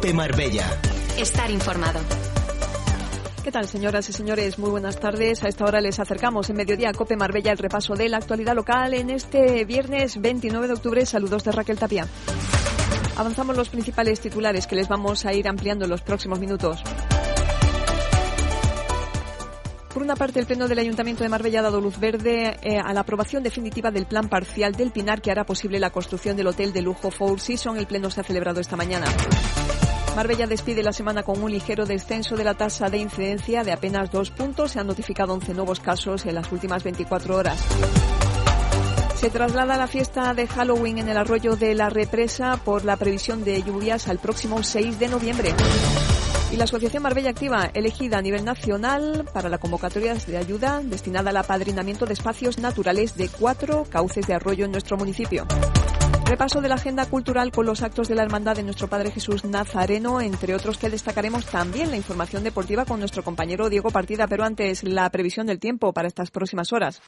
Cope Marbella. Estar informado. ¿Qué tal, señoras y señores? Muy buenas tardes. A esta hora les acercamos en Mediodía Cope Marbella el repaso de la actualidad local en este viernes 29 de octubre. Saludos de Raquel Tapia. Avanzamos los principales titulares que les vamos a ir ampliando en los próximos minutos. Por una parte, el Pleno del Ayuntamiento de Marbella ha dado luz verde eh, a la aprobación definitiva del plan parcial del Pinar que hará posible la construcción del hotel de lujo Four Seasons. El Pleno se ha celebrado esta mañana. Marbella despide la semana con un ligero descenso de la tasa de incidencia de apenas dos puntos. Se han notificado 11 nuevos casos en las últimas 24 horas. Se traslada la fiesta de Halloween en el arroyo de la represa por la previsión de lluvias al próximo 6 de noviembre. Y la Asociación Marbella Activa, elegida a nivel nacional para la convocatoria de ayuda destinada al apadrinamiento de espacios naturales de cuatro cauces de arroyo en nuestro municipio. Repaso de la agenda cultural con los actos de la Hermandad de nuestro Padre Jesús Nazareno, entre otros que destacaremos también la información deportiva con nuestro compañero Diego Partida, pero antes la previsión del tiempo para estas próximas horas.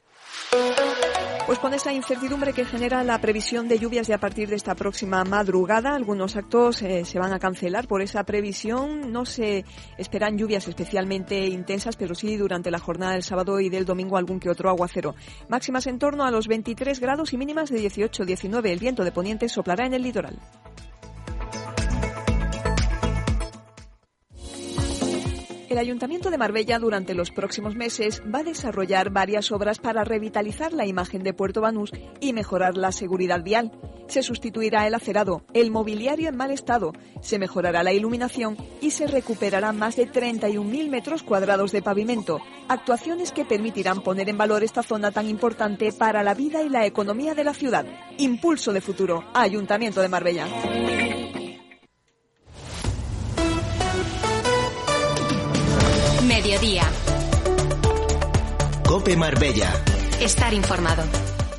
Pues con esa incertidumbre que genera la previsión de lluvias de a partir de esta próxima madrugada, algunos actos eh, se van a cancelar por esa previsión. No se esperan lluvias especialmente intensas, pero sí durante la jornada del sábado y del domingo algún que otro aguacero. Máximas en torno a los 23 grados y mínimas de 18-19. El viento de poniente soplará en el litoral. El Ayuntamiento de Marbella durante los próximos meses va a desarrollar varias obras para revitalizar la imagen de Puerto Banús y mejorar la seguridad vial. Se sustituirá el acerado, el mobiliario en mal estado, se mejorará la iluminación y se recuperará más de 31.000 metros cuadrados de pavimento. Actuaciones que permitirán poner en valor esta zona tan importante para la vida y la economía de la ciudad. Impulso de futuro. Ayuntamiento de Marbella. Mediodía. Cope Marbella. Estar informado.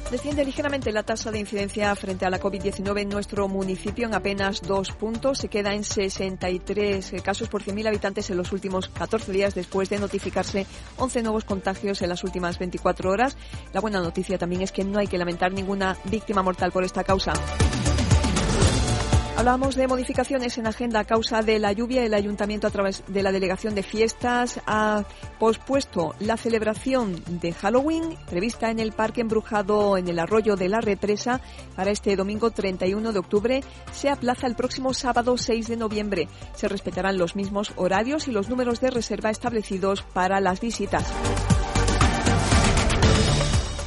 Desciende ligeramente la tasa de incidencia frente a la COVID-19 en nuestro municipio en apenas dos puntos. Se queda en 63 casos por 100.000 habitantes en los últimos 14 días después de notificarse 11 nuevos contagios en las últimas 24 horas. La buena noticia también es que no hay que lamentar ninguna víctima mortal por esta causa. Hablamos de modificaciones en agenda a causa de la lluvia. El ayuntamiento, a través de la delegación de fiestas, ha pospuesto la celebración de Halloween prevista en el Parque Embrujado en el Arroyo de la Represa para este domingo 31 de octubre. Se aplaza el próximo sábado 6 de noviembre. Se respetarán los mismos horarios y los números de reserva establecidos para las visitas.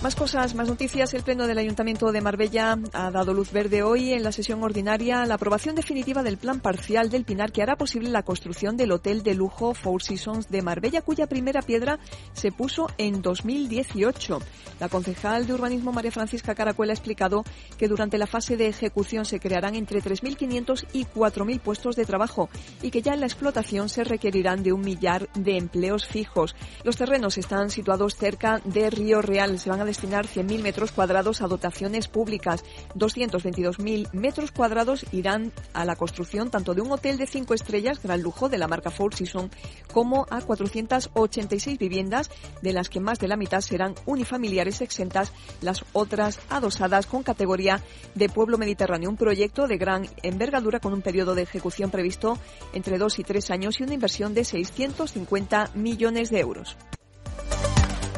Más cosas, más noticias. El Pleno del Ayuntamiento de Marbella ha dado luz verde hoy en la sesión ordinaria la aprobación definitiva del plan parcial del Pinar que hará posible la construcción del hotel de lujo Four Seasons de Marbella, cuya primera piedra se puso en 2018. La concejal de urbanismo María Francisca Caracuela ha explicado que durante la fase de ejecución se crearán entre 3.500 y 4.000 puestos de trabajo y que ya en la explotación se requerirán de un millar de empleos fijos. Los terrenos están situados cerca de Río Real. Se van a destinar 100.000 metros cuadrados a dotaciones públicas. 222.000 metros cuadrados irán a la construcción tanto de un hotel de cinco estrellas, gran lujo de la marca Four Seasons, como a 486 viviendas, de las que más de la mitad serán unifamiliares exentas, las otras adosadas con categoría de pueblo mediterráneo. Un proyecto de gran envergadura con un periodo de ejecución previsto entre dos y tres años y una inversión de 650 millones de euros.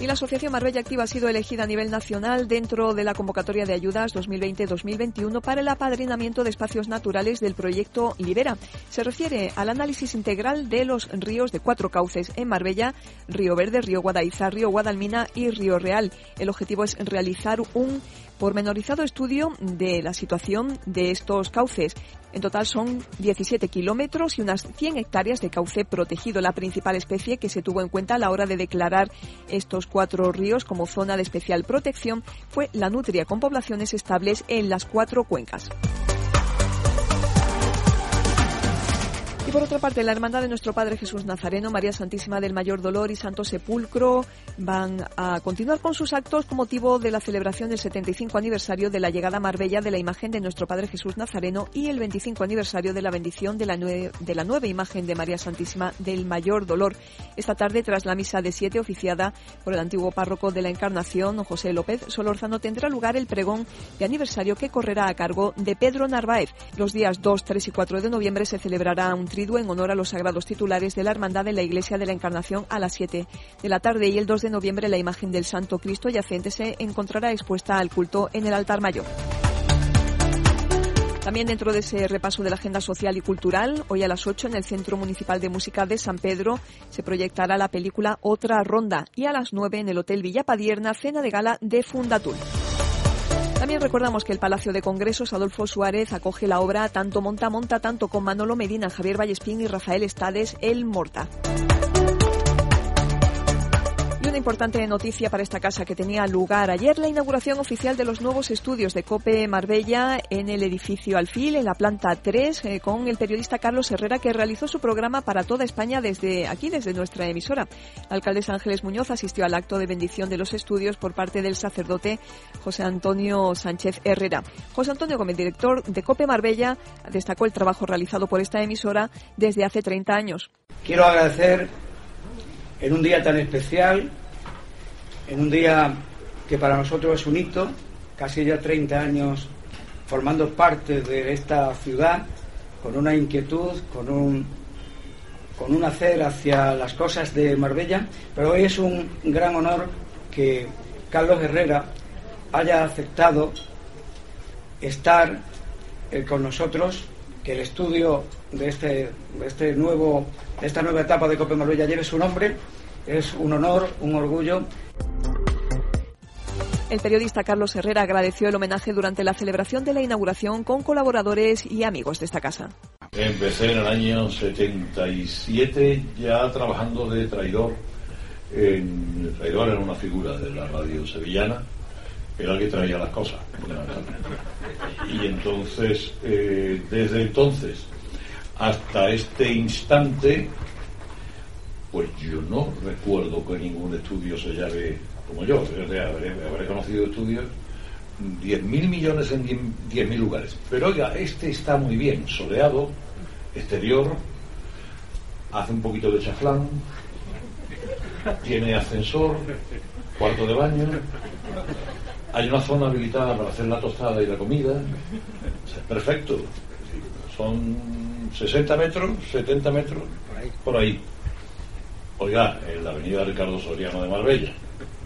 Y la Asociación Marbella Activa ha sido elegida a nivel nacional dentro de la convocatoria de ayudas 2020-2021 para el apadrinamiento de espacios naturales del proyecto Libera. Se refiere al análisis integral de los ríos de cuatro cauces en Marbella, Río Verde, Río Guadaiza, Río Guadalmina y Río Real. El objetivo es realizar un pormenorizado estudio de la situación de estos cauces. En total son 17 kilómetros y unas 100 hectáreas de cauce protegido, la principal especie que se tuvo en cuenta a la hora de declarar estos cuatro ríos como zona de especial protección fue la nutria, con poblaciones estables en las cuatro cuencas. Y por otra parte, la Hermandad de Nuestro Padre Jesús Nazareno, María Santísima del Mayor Dolor y Santo Sepulcro van a continuar con sus actos con motivo de la celebración del 75 aniversario de la llegada a Marbella de la imagen de Nuestro Padre Jesús Nazareno y el 25 aniversario de la bendición de la, de la nueva imagen de María Santísima del Mayor Dolor. Esta tarde, tras la misa de siete oficiada por el antiguo párroco de la Encarnación, José López Solórzano, tendrá lugar el pregón de aniversario que correrá a cargo de Pedro Narváez. Los días 2, 3 y 4 de noviembre se celebrará un en honor a los sagrados titulares de la Hermandad de la Iglesia de la Encarnación a las 7 de la tarde y el 2 de noviembre la imagen del Santo Cristo yacente se encontrará expuesta al culto en el altar mayor. También dentro de ese repaso de la agenda social y cultural, hoy a las 8 en el Centro Municipal de Música de San Pedro se proyectará la película Otra Ronda y a las 9 en el Hotel Villapadierna, cena de gala de Fundatul. También recordamos que el Palacio de Congresos Adolfo Suárez acoge la obra Tanto Monta Monta, tanto con Manolo Medina, Javier Vallespín y Rafael Estades, El Morta una importante noticia para esta casa que tenía lugar ayer, la inauguración oficial de los nuevos estudios de COPE Marbella en el edificio Alfil, en la planta 3, eh, con el periodista Carlos Herrera, que realizó su programa para toda España desde aquí, desde nuestra emisora. El alcalde Ángeles Muñoz asistió al acto de bendición de los estudios por parte del sacerdote José Antonio Sánchez Herrera. José Antonio, como director de COPE Marbella, destacó el trabajo realizado por esta emisora desde hace 30 años. Quiero agradecer en un día tan especial, en un día que para nosotros es un hito, casi ya 30 años formando parte de esta ciudad, con una inquietud, con un, con un hacer hacia las cosas de Marbella, pero hoy es un gran honor que Carlos Herrera haya aceptado estar eh, con nosotros, que el estudio de este, de este nuevo esta nueva etapa de Cope Marbella lleve su nombre. Es un honor, un orgullo. El periodista Carlos Herrera agradeció el homenaje durante la celebración de la inauguración con colaboradores y amigos de esta casa. Empecé en el año 77 ya trabajando de traidor. En, traidor era una figura de la radio sevillana, era el que traía las cosas. Y entonces, eh, desde entonces hasta este instante, pues yo no recuerdo que ningún estudio se llame como yo. habré, conocido estudios 10.000 millones en 10.000 lugares. Pero oiga, este está muy bien, soleado, exterior, hace un poquito de chaflán, tiene ascensor, cuarto de baño, hay una zona habilitada para hacer la tostada y la comida. perfecto. Son 60 metros, 70 metros, por ahí. Oiga, en la avenida Ricardo Soriano de Marbella,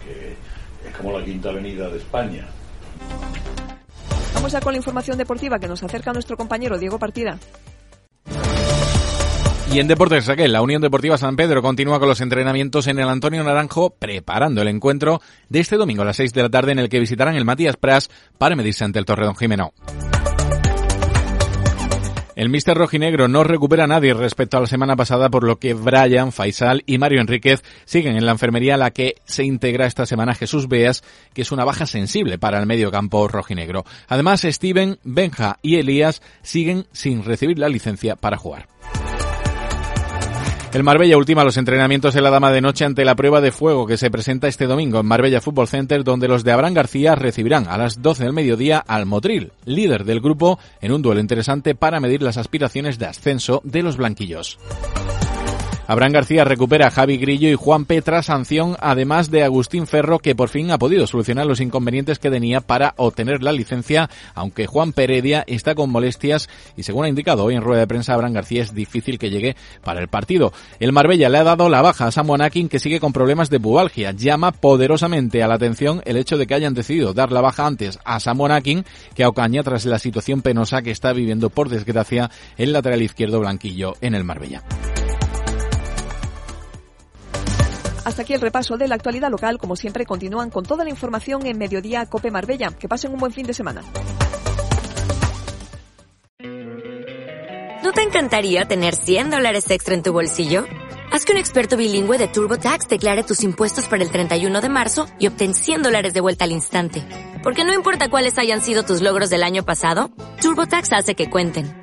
que es como la quinta avenida de España. Vamos ya con la información deportiva que nos acerca nuestro compañero Diego Partida. Y en Deportes Raquel, la Unión Deportiva San Pedro continúa con los entrenamientos en el Antonio Naranjo, preparando el encuentro de este domingo a las 6 de la tarde en el que visitarán el Matías Pras para medirse ante el Torredón Jimeno. El Mister Rojinegro no recupera a nadie respecto a la semana pasada, por lo que Brian, Faisal y Mario Enríquez siguen en la enfermería a la que se integra esta semana Jesús Beas, que es una baja sensible para el medio campo rojinegro. Además, Steven, Benja y Elías siguen sin recibir la licencia para jugar. El Marbella ultima los entrenamientos de la Dama de Noche ante la prueba de fuego que se presenta este domingo en Marbella Football Center, donde los de Abraham García recibirán a las 12 del mediodía al Motril, líder del grupo, en un duelo interesante para medir las aspiraciones de ascenso de los blanquillos. Abraham García recupera a Javi Grillo y Juan Petra sanción, además de Agustín Ferro, que por fin ha podido solucionar los inconvenientes que tenía para obtener la licencia, aunque Juan Peredia está con molestias y según ha indicado hoy en rueda de prensa Abraham García es difícil que llegue para el partido. El Marbella le ha dado la baja a Samuel Akin que sigue con problemas de pubalgia. Llama poderosamente a la atención el hecho de que hayan decidido dar la baja antes a Samuel Akin que a Ocaña tras la situación penosa que está viviendo por desgracia el lateral izquierdo blanquillo en el Marbella. Hasta aquí el repaso de la actualidad local. Como siempre, continúan con toda la información en Mediodía Cope Marbella. Que pasen un buen fin de semana. ¿No te encantaría tener 100 dólares extra en tu bolsillo? Haz que un experto bilingüe de TurboTax declare tus impuestos para el 31 de marzo y obtén 100 dólares de vuelta al instante. Porque no importa cuáles hayan sido tus logros del año pasado, TurboTax hace que cuenten.